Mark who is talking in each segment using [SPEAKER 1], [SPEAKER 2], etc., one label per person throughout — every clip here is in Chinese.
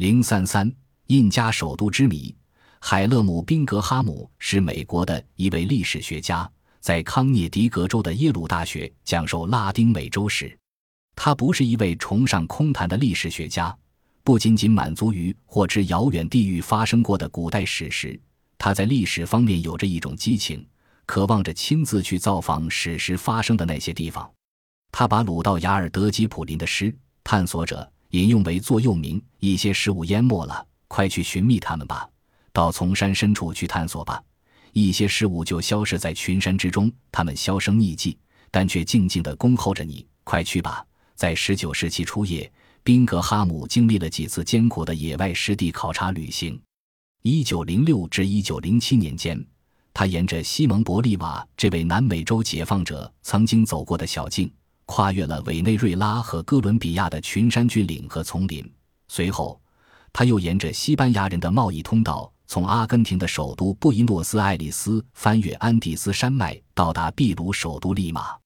[SPEAKER 1] 零三三印加首都之谜。海勒姆·宾格哈姆是美国的一位历史学家，在康涅狄格州的耶鲁大学讲授拉丁美洲史。他不是一位崇尚空谈的历史学家，不仅仅满足于获知遥远地域发生过的古代史实，他在历史方面有着一种激情，渴望着亲自去造访史实发生的那些地方。他把鲁道雅尔德吉普林的诗《探索者》引用为座右铭：“一些事物淹没了，快去寻觅它们吧，到丛山深处去探索吧。一些事物就消失在群山之中，它们销声匿迹，但却静静地恭候着你。快去吧！”在十九世纪初叶，宾格哈姆经历了几次艰苦的野外实地考察旅行。一九零六至一九零七年间，他沿着西蒙·伯利瓦这位南美洲解放者曾经走过的小径。跨越了委内瑞拉和哥伦比亚的群山峻岭和丛林，随后，他又沿着西班牙人的贸易通道，从阿根廷的首都布宜诺斯艾利斯翻越安第斯山脉，到达秘鲁首都利马。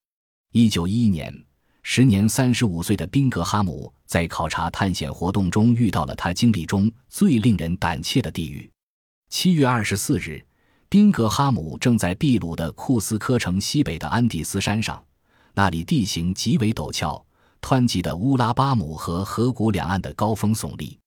[SPEAKER 1] 一九一一年，时年三十五岁的宾格哈姆在考察探险活动中遇到了他经历中最令人胆怯的地狱。七月二十四日，宾格哈姆正在秘鲁的库斯科城西北的安第斯山上。那里地形极为陡峭，湍急的乌拉巴姆河河谷两岸的高峰耸立，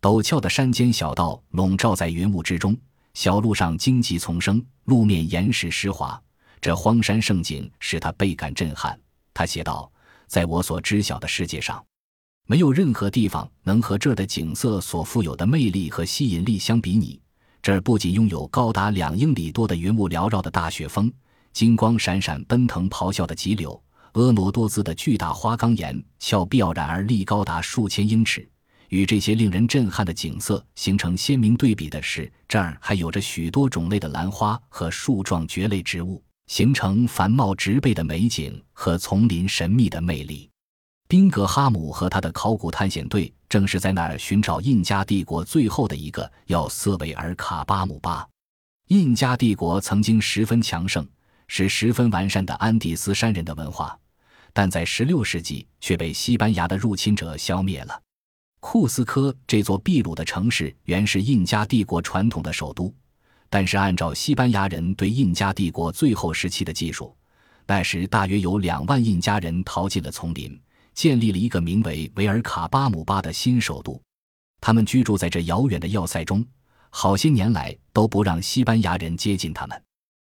[SPEAKER 1] 陡峭的山间小道笼罩在云雾之中，小路上荆棘丛生，路面岩石湿滑。这荒山胜景使他倍感震撼。他写道：“在我所知晓的世界上，没有任何地方能和这儿的景色所富有的魅力和吸引力相比拟。这儿不仅拥有高达两英里多的云雾缭绕的大雪峰，金光闪闪、奔腾咆哮的急流。”婀娜多姿的巨大花岗岩峭壁傲然而立高达数千英尺，与这些令人震撼的景色形成鲜明对比的是，这儿还有着许多种类的兰花和树状蕨类植物，形成繁茂植被的美景和丛林神秘的魅力。宾格哈姆和他的考古探险队正是在那儿寻找印加帝国最后的一个要塞维尔卡巴姆巴。印加帝国曾经十分强盛。是十分完善的安第斯山人的文化，但在16世纪却被西班牙的入侵者消灭了。库斯科这座秘鲁的城市原是印加帝国传统的首都，但是按照西班牙人对印加帝国最后时期的技术，那时大约有两万印加人逃进了丛林，建立了一个名为维尔卡巴姆巴的新首都。他们居住在这遥远的要塞中，好些年来都不让西班牙人接近他们。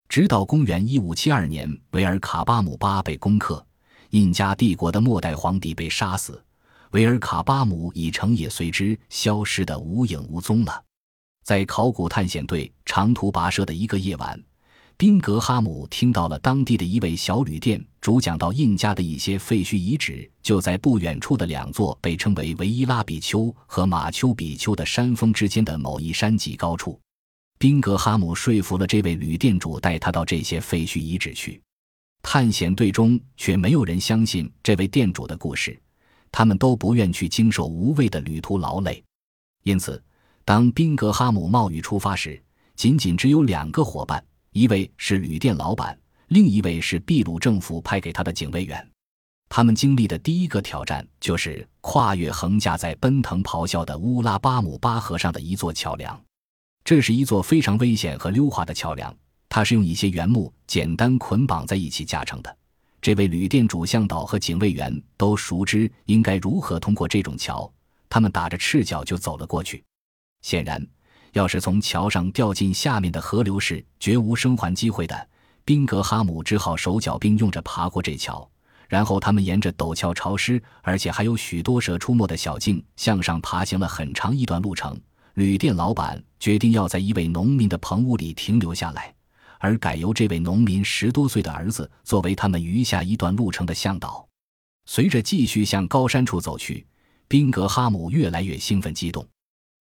[SPEAKER 1] 直到公元一五七二年，维尔卡巴姆巴被攻克，印加帝国的末代皇帝被杀死，维尔卡巴姆已城也随之消失得无影无踪了。在考古探险队长途跋涉的一个夜晚，宾格哈姆听到了当地的一位小旅店主讲到印加的一些废墟遗址就在不远处的两座被称为维伊拉比丘和马丘比丘的山峰之间的某一山脊高处。宾格哈姆说服了这位旅店主，带他到这些废墟遗址去。探险队中却没有人相信这位店主的故事，他们都不愿去经受无谓的旅途劳累。因此，当宾格哈姆冒雨出发时，仅仅只有两个伙伴：一位是旅店老板，另一位是秘鲁政府派给他的警卫员。他们经历的第一个挑战就是跨越横架在奔腾咆哮的乌拉巴姆巴河上的一座桥梁。这是一座非常危险和溜滑的桥梁，它是用一些原木简单捆绑在一起架成的。这位旅店主向导和警卫员都熟知应该如何通过这种桥，他们打着赤脚就走了过去。显然，要是从桥上掉进下面的河流是绝无生还机会的。宾格哈姆只好手脚并用着爬过这桥，然后他们沿着陡峭潮湿而且还有许多蛇出没的小径向上爬行了很长一段路程。旅店老板决定要在一位农民的棚屋里停留下来，而改由这位农民十多岁的儿子作为他们余下一段路程的向导。随着继续向高山处走去，宾格哈姆越来越兴奋激动。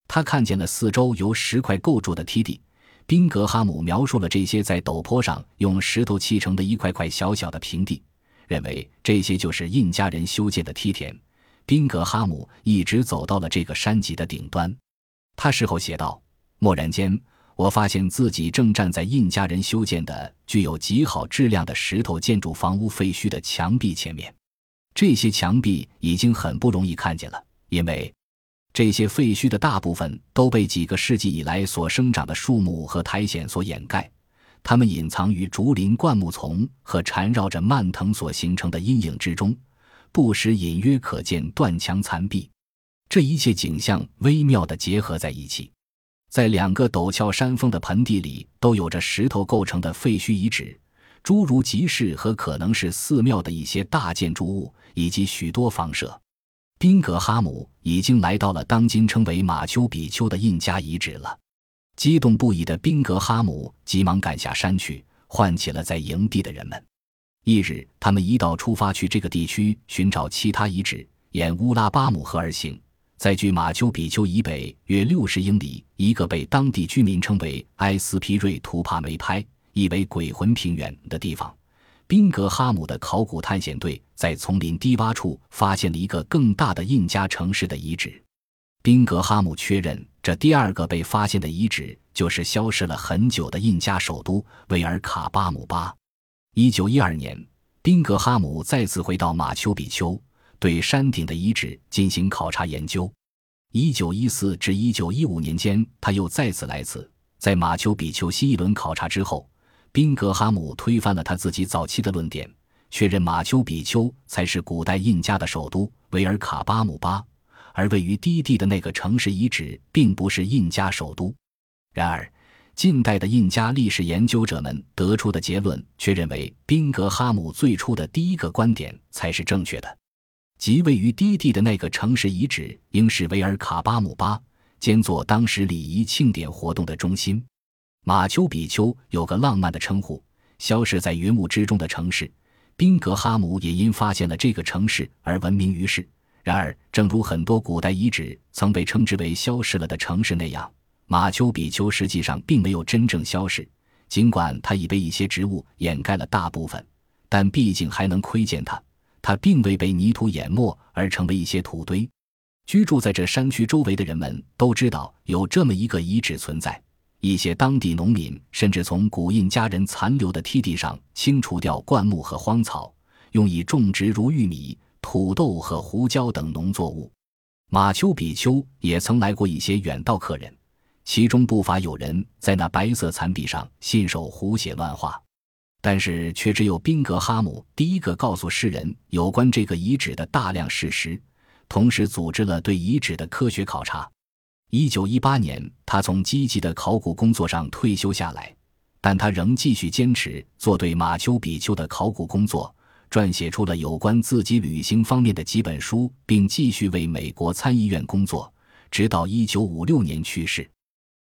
[SPEAKER 1] 他看见了四周由石块构筑的梯地。宾格哈姆描述了这些在陡坡上用石头砌成的一块块小小的平地，认为这些就是印加人修建的梯田。宾格哈姆一直走到了这个山脊的顶端。他事后写道：“蓦然间，我发现自己正站在印加人修建的具有极好质量的石头建筑房屋废墟的墙壁前面。这些墙壁已经很不容易看见了，因为这些废墟的大部分都被几个世纪以来所生长的树木和苔藓所掩盖，它们隐藏于竹林、灌木丛和缠绕着蔓藤所形成的阴影之中，不时隐约可见断墙残壁。这一切景象微妙地结合在一起，在两个陡峭山峰的盆地里，都有着石头构成的废墟遗址，诸如集市和可能是寺庙的一些大建筑物，以及许多房舍。宾格哈姆已经来到了当今称为马丘比丘的印加遗址了。激动不已的宾格哈姆急忙赶下山去，唤起了在营地的人们。翌日，他们一道出发去这个地区寻找其他遗址，沿乌拉巴姆河而行，在距马丘比丘以北约六十英里一个被当地居民称为埃斯皮瑞图帕梅拍，意为鬼魂平原的地方。宾格哈姆的考古探险队在丛林低洼处发现了一个更大的印加城市的遗址。宾格哈姆确认，这第二个被发现的遗址就是消失了很久的印加首都维尔卡巴姆巴。一九一二年，宾格哈姆再次回到马丘比丘，对山顶的遗址进行考察研究。一九一四至一九一五年间，他又再次来此，在马丘比丘新一轮考察之后。宾格哈姆推翻了他自己早期的论点，确认马丘比丘才是古代印加的首都维尔卡巴姆巴，而位于低地的那个城市遗址并不是印加首都。然而，近代的印加历史研究者们得出的结论却认为宾格哈姆最初的第一个观点才是正确的，即位于低地的那个城市遗址应是维尔卡巴姆巴，兼作当时礼仪庆典活动的中心。马丘比丘有个浪漫的称呼，消失在云雾之中的城市。宾格哈姆也因发现了这个城市而闻名于世。然而，正如很多古代遗址曾被称之为消失了的城市那样，马丘比丘实际上并没有真正消失。尽管它已被一些植物掩盖了大部分，但毕竟还能窥见它。它并未被泥土淹没而成为一些土堆。居住在这山区周围的人们都知道有这么一个遗址存在。一些当地农民甚至从古印加人残留的梯地上清除掉灌木和荒草，用以种植如玉米、土豆和胡椒等农作物。马丘比丘也曾来过一些远道客人，其中不乏有人在那白色残壁上信手胡写乱画，但是却只有宾格哈姆第一个告诉世人有关这个遗址的大量事实，同时组织了对遗址的科学考察。一九一八年，他从积极的考古工作上退休下来，但他仍继续坚持做对马丘比丘的考古工作，撰写出了有关自己旅行方面的几本书，并继续为美国参议院工作，直到一九五六年去世。